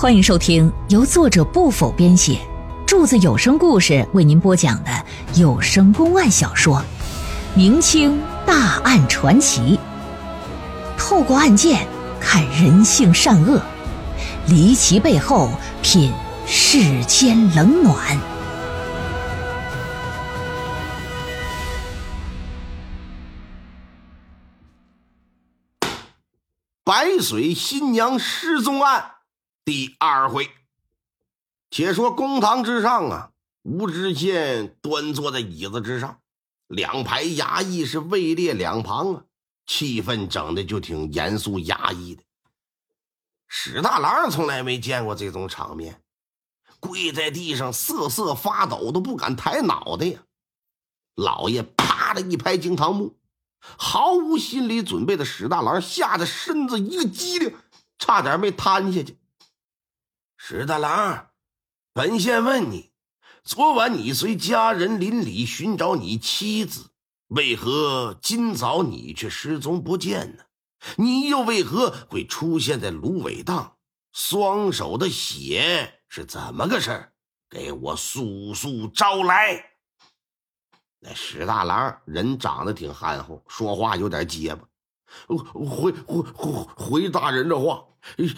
欢迎收听由作者不否编写，柱子有声故事为您播讲的有声公案小说《明清大案传奇》，透过案件看人性善恶，离奇背后品世间冷暖。白水新娘失踪案第二回，且说公堂之上啊，吴知县端坐在椅子之上，两排衙役是位列两旁啊，气氛整的就挺严肃压抑的。史大郎从来没见过这种场面，跪在地上瑟瑟发抖，都不敢抬脑袋呀。老爷啪的一拍惊堂木。毫无心理准备的史大郎吓得身子一个激灵，差点没瘫下去。史大郎，本县问你，昨晚你随家人邻里寻找你妻子，为何今早你却失踪不见呢？你又为何会出现在芦苇荡？双手的血是怎么个事儿？给我速速招来！那史大郎人长得挺憨厚，说话有点结巴。回回回回大人的话，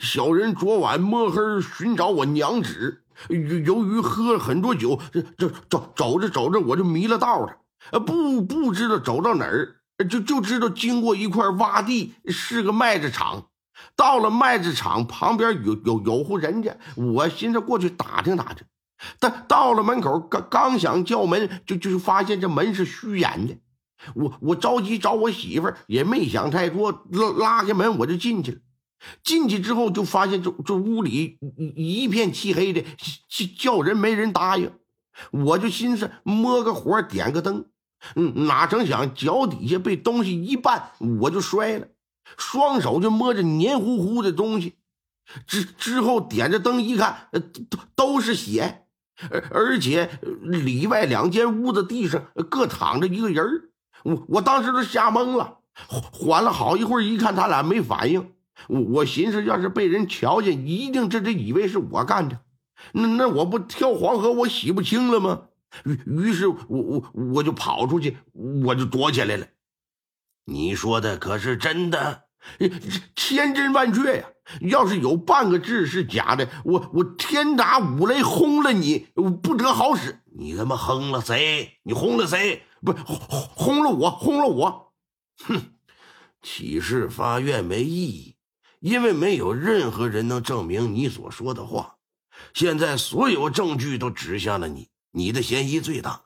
小人昨晚摸黑寻找我娘子，由于喝了很多酒，这这走走着走着我就迷了道了，不不知道走到哪儿，就就知道经过一块洼地，是个麦子场。到了麦子场旁边有有有户人家，我寻思过去打听打听。但到了门口，刚刚想叫门，就就发现这门是虚掩的。我我着急找我媳妇儿，也没想太多，拉拉开门我就进去了。进去之后就发现这这屋里一片漆黑的，叫人没人答应。我就寻思摸个火点个灯，嗯，哪成想脚底下被东西一绊，我就摔了，双手就摸着黏糊糊的东西。之之后点着灯一看，都都是血。而而且里外两间屋子地上各躺着一个人我我当时都吓懵了，缓了好一会儿，一看他俩没反应，我我寻思要是被人瞧见，一定这这以为是我干的，那那我不跳黄河我洗不清了吗？于于是，我我我就跑出去，我就躲起来了。你说的可是真的？千真万确呀！要是有半个字是假的，我我天打五雷轰了你，不得好使！你他妈轰了谁？你轰了谁？不轰轰了我，轰了我！哼！起誓发愿没意义，因为没有任何人能证明你所说的话。现在所有证据都指向了你，你的嫌疑最大。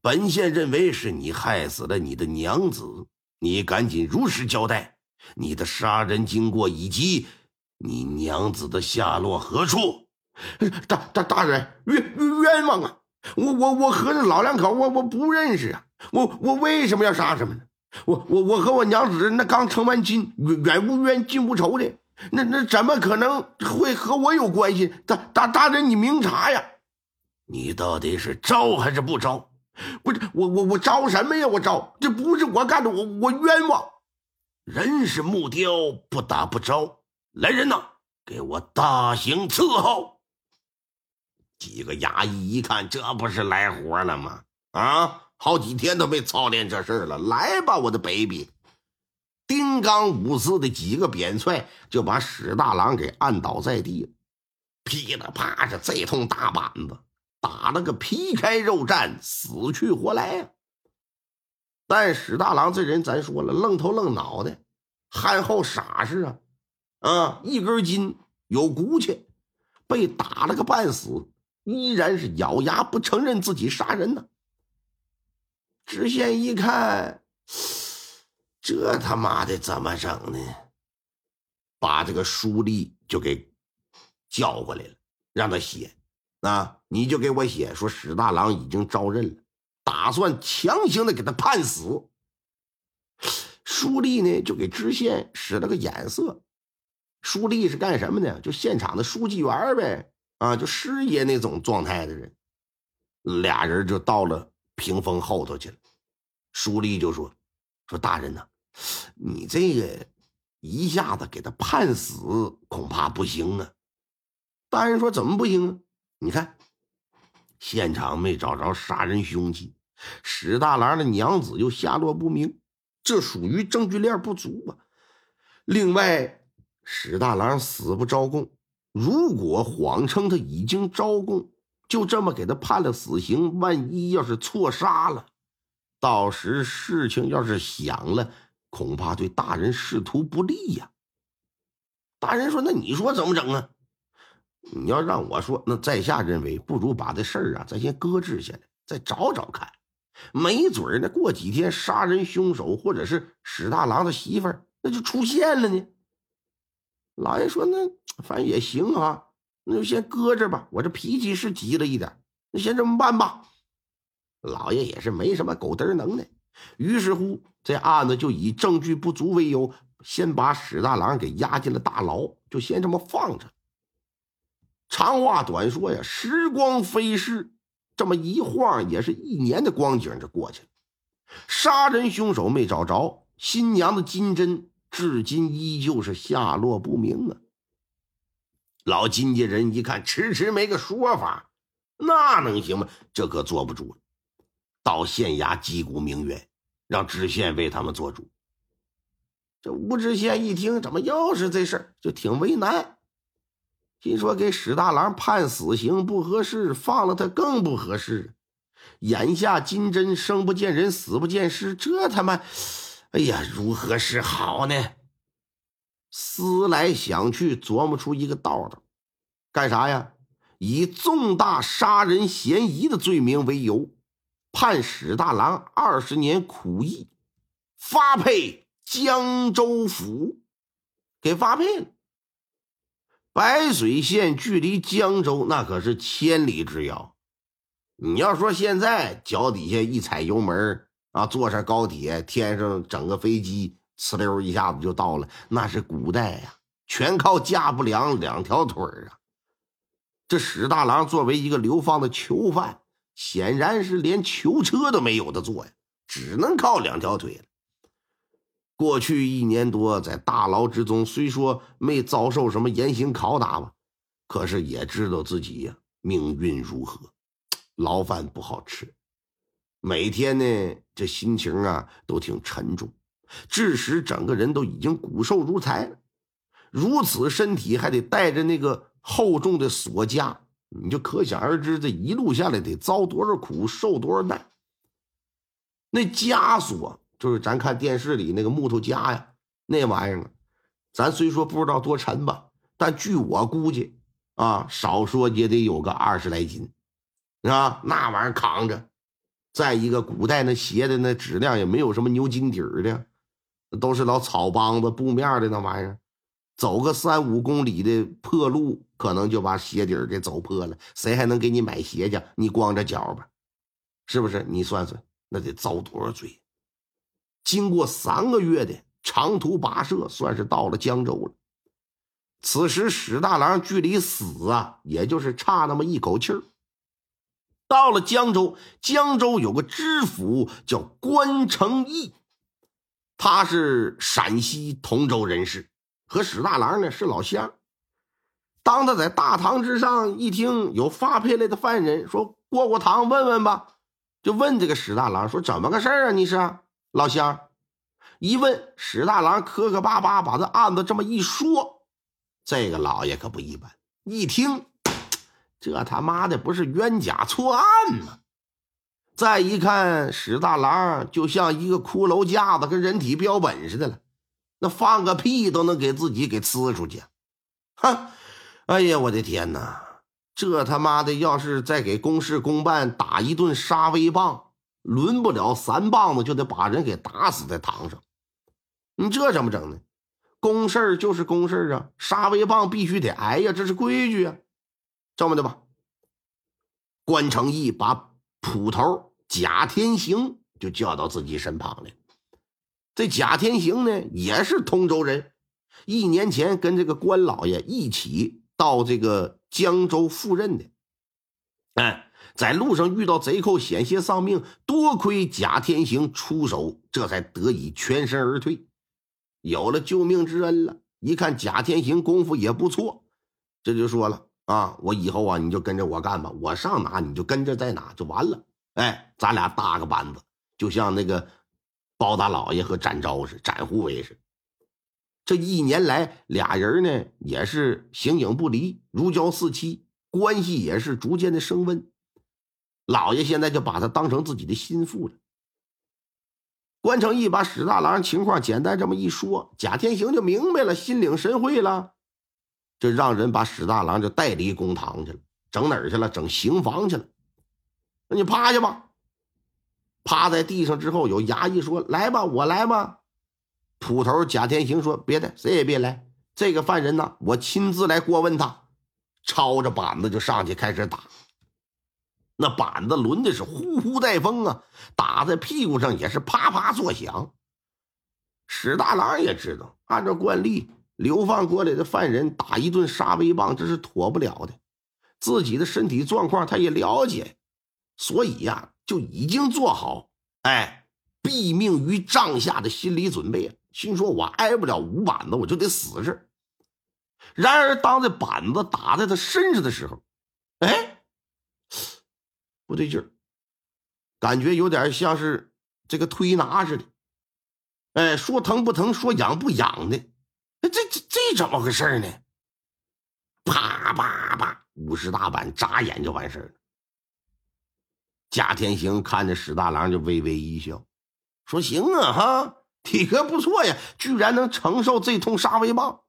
本县认为是你害死了你的娘子，你赶紧如实交代。你的杀人经过以及你娘子的下落何处？大大大人冤冤枉啊！我我我和那老两口我我不认识啊！我我为什么要杀他们呢？我我我和我娘子那刚成完亲，远远无冤近无仇的，那那怎么可能会和我有关系？大大大人，你明察呀！你到底是招还是不招？不是我我我招什么呀？我招这不是我干的，我我冤枉。人是木雕，不打不招。来人呐，给我大刑伺候！几个衙役一看，这不是来活了吗？啊，好几天都没操练这事了。来吧，我的 baby！丁刚五四的几个扁踹就把史大郎给按倒在地，噼里啪啦，这通大板子打了个皮开肉绽，死去活来呀！但史大郎这人，咱说了，愣头愣脑的，憨厚傻实啊，啊，一根筋，有骨气，被打了个半死，依然是咬牙不承认自己杀人呢。知县一看，这他妈的怎么整呢？把这个书吏就给叫过来了，让他写，啊，你就给我写，说史大郎已经招认了。打算强行的给他判死，书吏呢就给知县使了个眼色。书吏是干什么的？就现场的书记员呗，啊，就师爷那种状态的人。俩人就到了屏风后头去了。书立就说：“说大人呐，你这个一下子给他判死恐怕不行啊。大人说：“怎么不行啊？你看，现场没找着杀人凶器，史大郎的娘子又下落不明，这属于证据链不足吧。另外，史大郎死不招供，如果谎称他已经招供，就这么给他判了死刑，万一要是错杀了，到时事情要是响了，恐怕对大人仕途不利呀。”大人说：“那你说怎么整啊？”你要让我说，那在下认为，不如把这事儿啊，咱先搁置下来，再找找看。没准儿呢，过几天杀人凶手或者是史大郎的媳妇儿，那就出现了呢。老爷说：“那反正也行啊，那就先搁这吧。我这脾气是急了一点，那先这么办吧。”老爷也是没什么狗嘚能耐，于是乎，这案子就以证据不足为由，先把史大郎给押进了大牢，就先这么放着。长话短说呀，时光飞逝，这么一晃也是一年的光景就过去了。杀人凶手没找着，新娘的金针至今依旧是下落不明啊。老金家人一看迟迟没个说法，那能行吗？这可坐不住了，到县衙击鼓鸣冤，让知县为他们做主。这吴知县一听，怎么又是这事儿，就挺为难。心说给史大郎判死刑不合适，放了他更不合适。眼下金针生不见人，死不见尸，这他妈，哎呀，如何是好呢？思来想去，琢磨出一个道道，干啥呀？以重大杀人嫌疑的罪名为由，判史大郎二十年苦役，发配江州府，给发配了。白水县距离江州那可是千里之遥。你要说现在脚底下一踩油门啊，坐上高铁，天上整个飞机，呲溜一下子就到了，那是古代呀，全靠架不良两条腿啊。这史大郎作为一个流放的囚犯，显然是连囚车都没有的坐呀，只能靠两条腿了。过去一年多，在大牢之中，虽说没遭受什么严刑拷打吧，可是也知道自己呀命运如何。牢饭不好吃，每天呢这心情啊都挺沉重，致使整个人都已经骨瘦如柴了。如此身体还得带着那个厚重的锁枷，你就可想而知，这一路下来得遭多少苦，受多少难。那枷锁。就是咱看电视里那个木头枷呀，那玩意儿，咱虽说不知道多沉吧，但据我估计啊，少说也得有个二十来斤，啊，那玩意儿扛着。再一个，古代那鞋的那质量也没有什么牛筋底儿的，都是老草帮子、布面的那玩意儿，走个三五公里的破路，可能就把鞋底儿给走破了。谁还能给你买鞋去？你光着脚吧，是不是？你算算，那得遭多少罪？经过三个月的长途跋涉，算是到了江州了。此时史大郎距离死啊，也就是差那么一口气儿。到了江州，江州有个知府叫关成义，他是陕西同州人士，和史大郎呢是老乡。当他在大堂之上一听有发配来的犯人，说过过堂问问吧，就问这个史大郎说：“怎么个事儿啊？你是？”老乡，一问史大郎磕磕巴巴把这案子这么一说，这个老爷可不一般。一听，这他妈的不是冤假错案吗？再一看，史大郎就像一个骷髅架子，跟人体标本似的了，那放个屁都能给自己给呲出去。哼！哎呀，我的天哪！这他妈的要是再给公事公办打一顿杀威棒！轮不了三棒子，就得把人给打死在堂上。你这怎么整呢？公事就是公事啊，杀威棒必须得挨呀，这是规矩啊。这么的吧，关成义把捕头贾天行就叫到自己身旁来。这贾天行呢，也是通州人，一年前跟这个关老爷一起到这个江州赴任的。哎。在路上遇到贼寇，险些丧命，多亏贾天行出手，这才得以全身而退，有了救命之恩了。一看贾天行功夫也不错，这就说了：“啊，我以后啊你就跟着我干吧，我上哪你就跟着在哪就完了。哎，咱俩搭个班子，就像那个包大老爷和展昭似，展护卫似。这一年来，俩人呢也是形影不离，如胶似漆，关系也是逐渐的升温。老爷现在就把他当成自己的心腹了。关成义把史大郎情况简单这么一说，贾天行就明白了，心领神会了，就让人把史大郎就带离公堂去了，整哪儿去了？整刑房去了。那你趴下吧。趴在地上之后，有衙役说：“来吧，我来吧。”捕头贾天行说：“别的，谁也别来。这个犯人呢，我亲自来过问他。”抄着板子就上去开始打。那板子抡的是呼呼带风啊，打在屁股上也是啪啪作响。史大郎也知道，按照惯例，流放过来的犯人打一顿杀威棒，这是妥不了的。自己的身体状况他也了解，所以呀，就已经做好哎毙命于帐下的心理准备。心说我挨不了五板子，我就得死这。然而，当这板子打在他身上的时候，哎。不对劲儿，感觉有点像是这个推拿似的。哎，说疼不疼，说痒不痒的，这这这怎么回事呢？啪啪啪，五十大板眨眼就完事了。贾天行看着史大郎就微微一笑，说：“行啊，哈，体格不错呀，居然能承受这通杀威棒。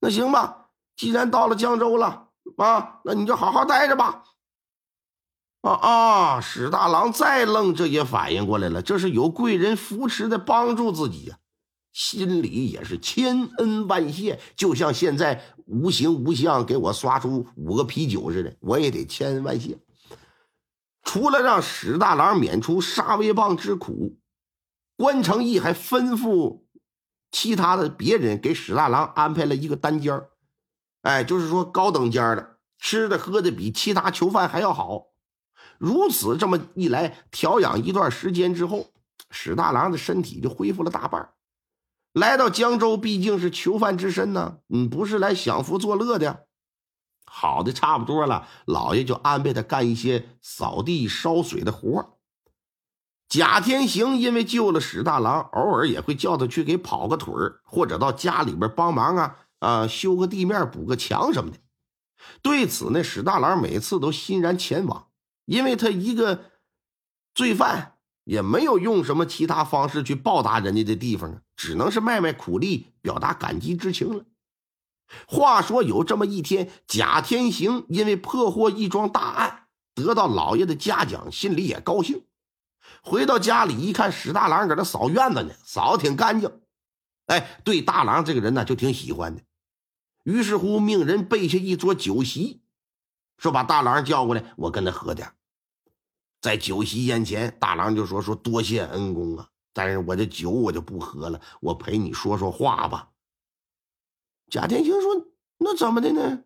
那行吧，既然到了江州了啊，那你就好好待着吧。”啊啊！史大郎再愣，这也反应过来了，这是有贵人扶持的帮助自己呀，心里也是千恩万谢，就像现在无形无相给我刷出五个啤酒似的，我也得千恩万谢。除了让史大郎免除杀威棒之苦，关成义还吩咐其他的别人给史大郎安排了一个单间哎，就是说高等间的，吃的喝的比其他囚犯还要好。如此这么一来，调养一段时间之后，史大郎的身体就恢复了大半。来到江州，毕竟是囚犯之身呢，嗯，不是来享福作乐的。好的差不多了，老爷就安排他干一些扫地、烧水的活贾天行因为救了史大郎，偶尔也会叫他去给跑个腿或者到家里边帮忙啊啊，修个地面、补个墙什么的。对此呢，史大郎每次都欣然前往。因为他一个罪犯，也没有用什么其他方式去报答人家的地方啊，只能是卖卖苦力，表达感激之情了。话说有这么一天，贾天行因为破获一桩大案，得到老爷的嘉奖，心里也高兴。回到家里一看，史大郎搁那扫院子呢，扫的挺干净。哎，对大郎这个人呢，就挺喜欢的。于是乎，命人备下一桌酒席。说把大郎叫过来，我跟他喝点。在酒席宴前，大郎就说：“说多谢恩公啊，但是我这酒我就不喝了，我陪你说说话吧。”贾天星说：“那怎么的呢？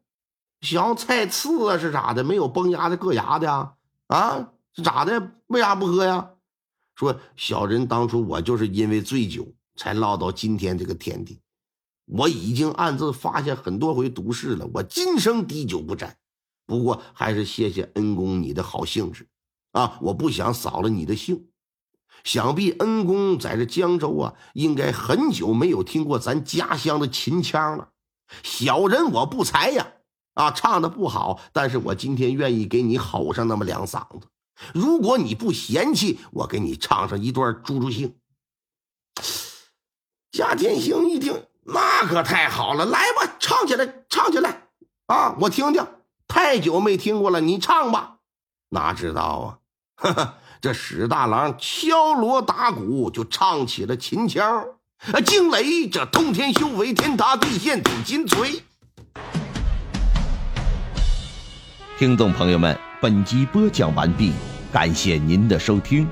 想菜刺啊是咋的？没有崩牙的硌牙的啊？啊是咋的？为啥不喝呀？”说小人当初我就是因为醉酒才落到今天这个田地，我已经暗自发下很多回毒誓了，我今生滴酒不沾。不过还是谢谢恩公你的好兴致，啊！我不想扫了你的兴。想必恩公在这江州啊，应该很久没有听过咱家乡的秦腔了。小人我不才呀，啊，唱的不好，但是我今天愿意给你吼上那么两嗓子。如果你不嫌弃，我给你唱上一段助助兴。贾天行一听，那可太好了，来吧，唱起来，唱起来，啊，我听听。太久没听过了，你唱吧。哪知道啊，哈 哈这史大郎敲锣打鼓就唱起了秦腔啊，惊雷这通天修为，天塌地陷紫金锤。听众朋友们，本集播讲完毕，感谢您的收听。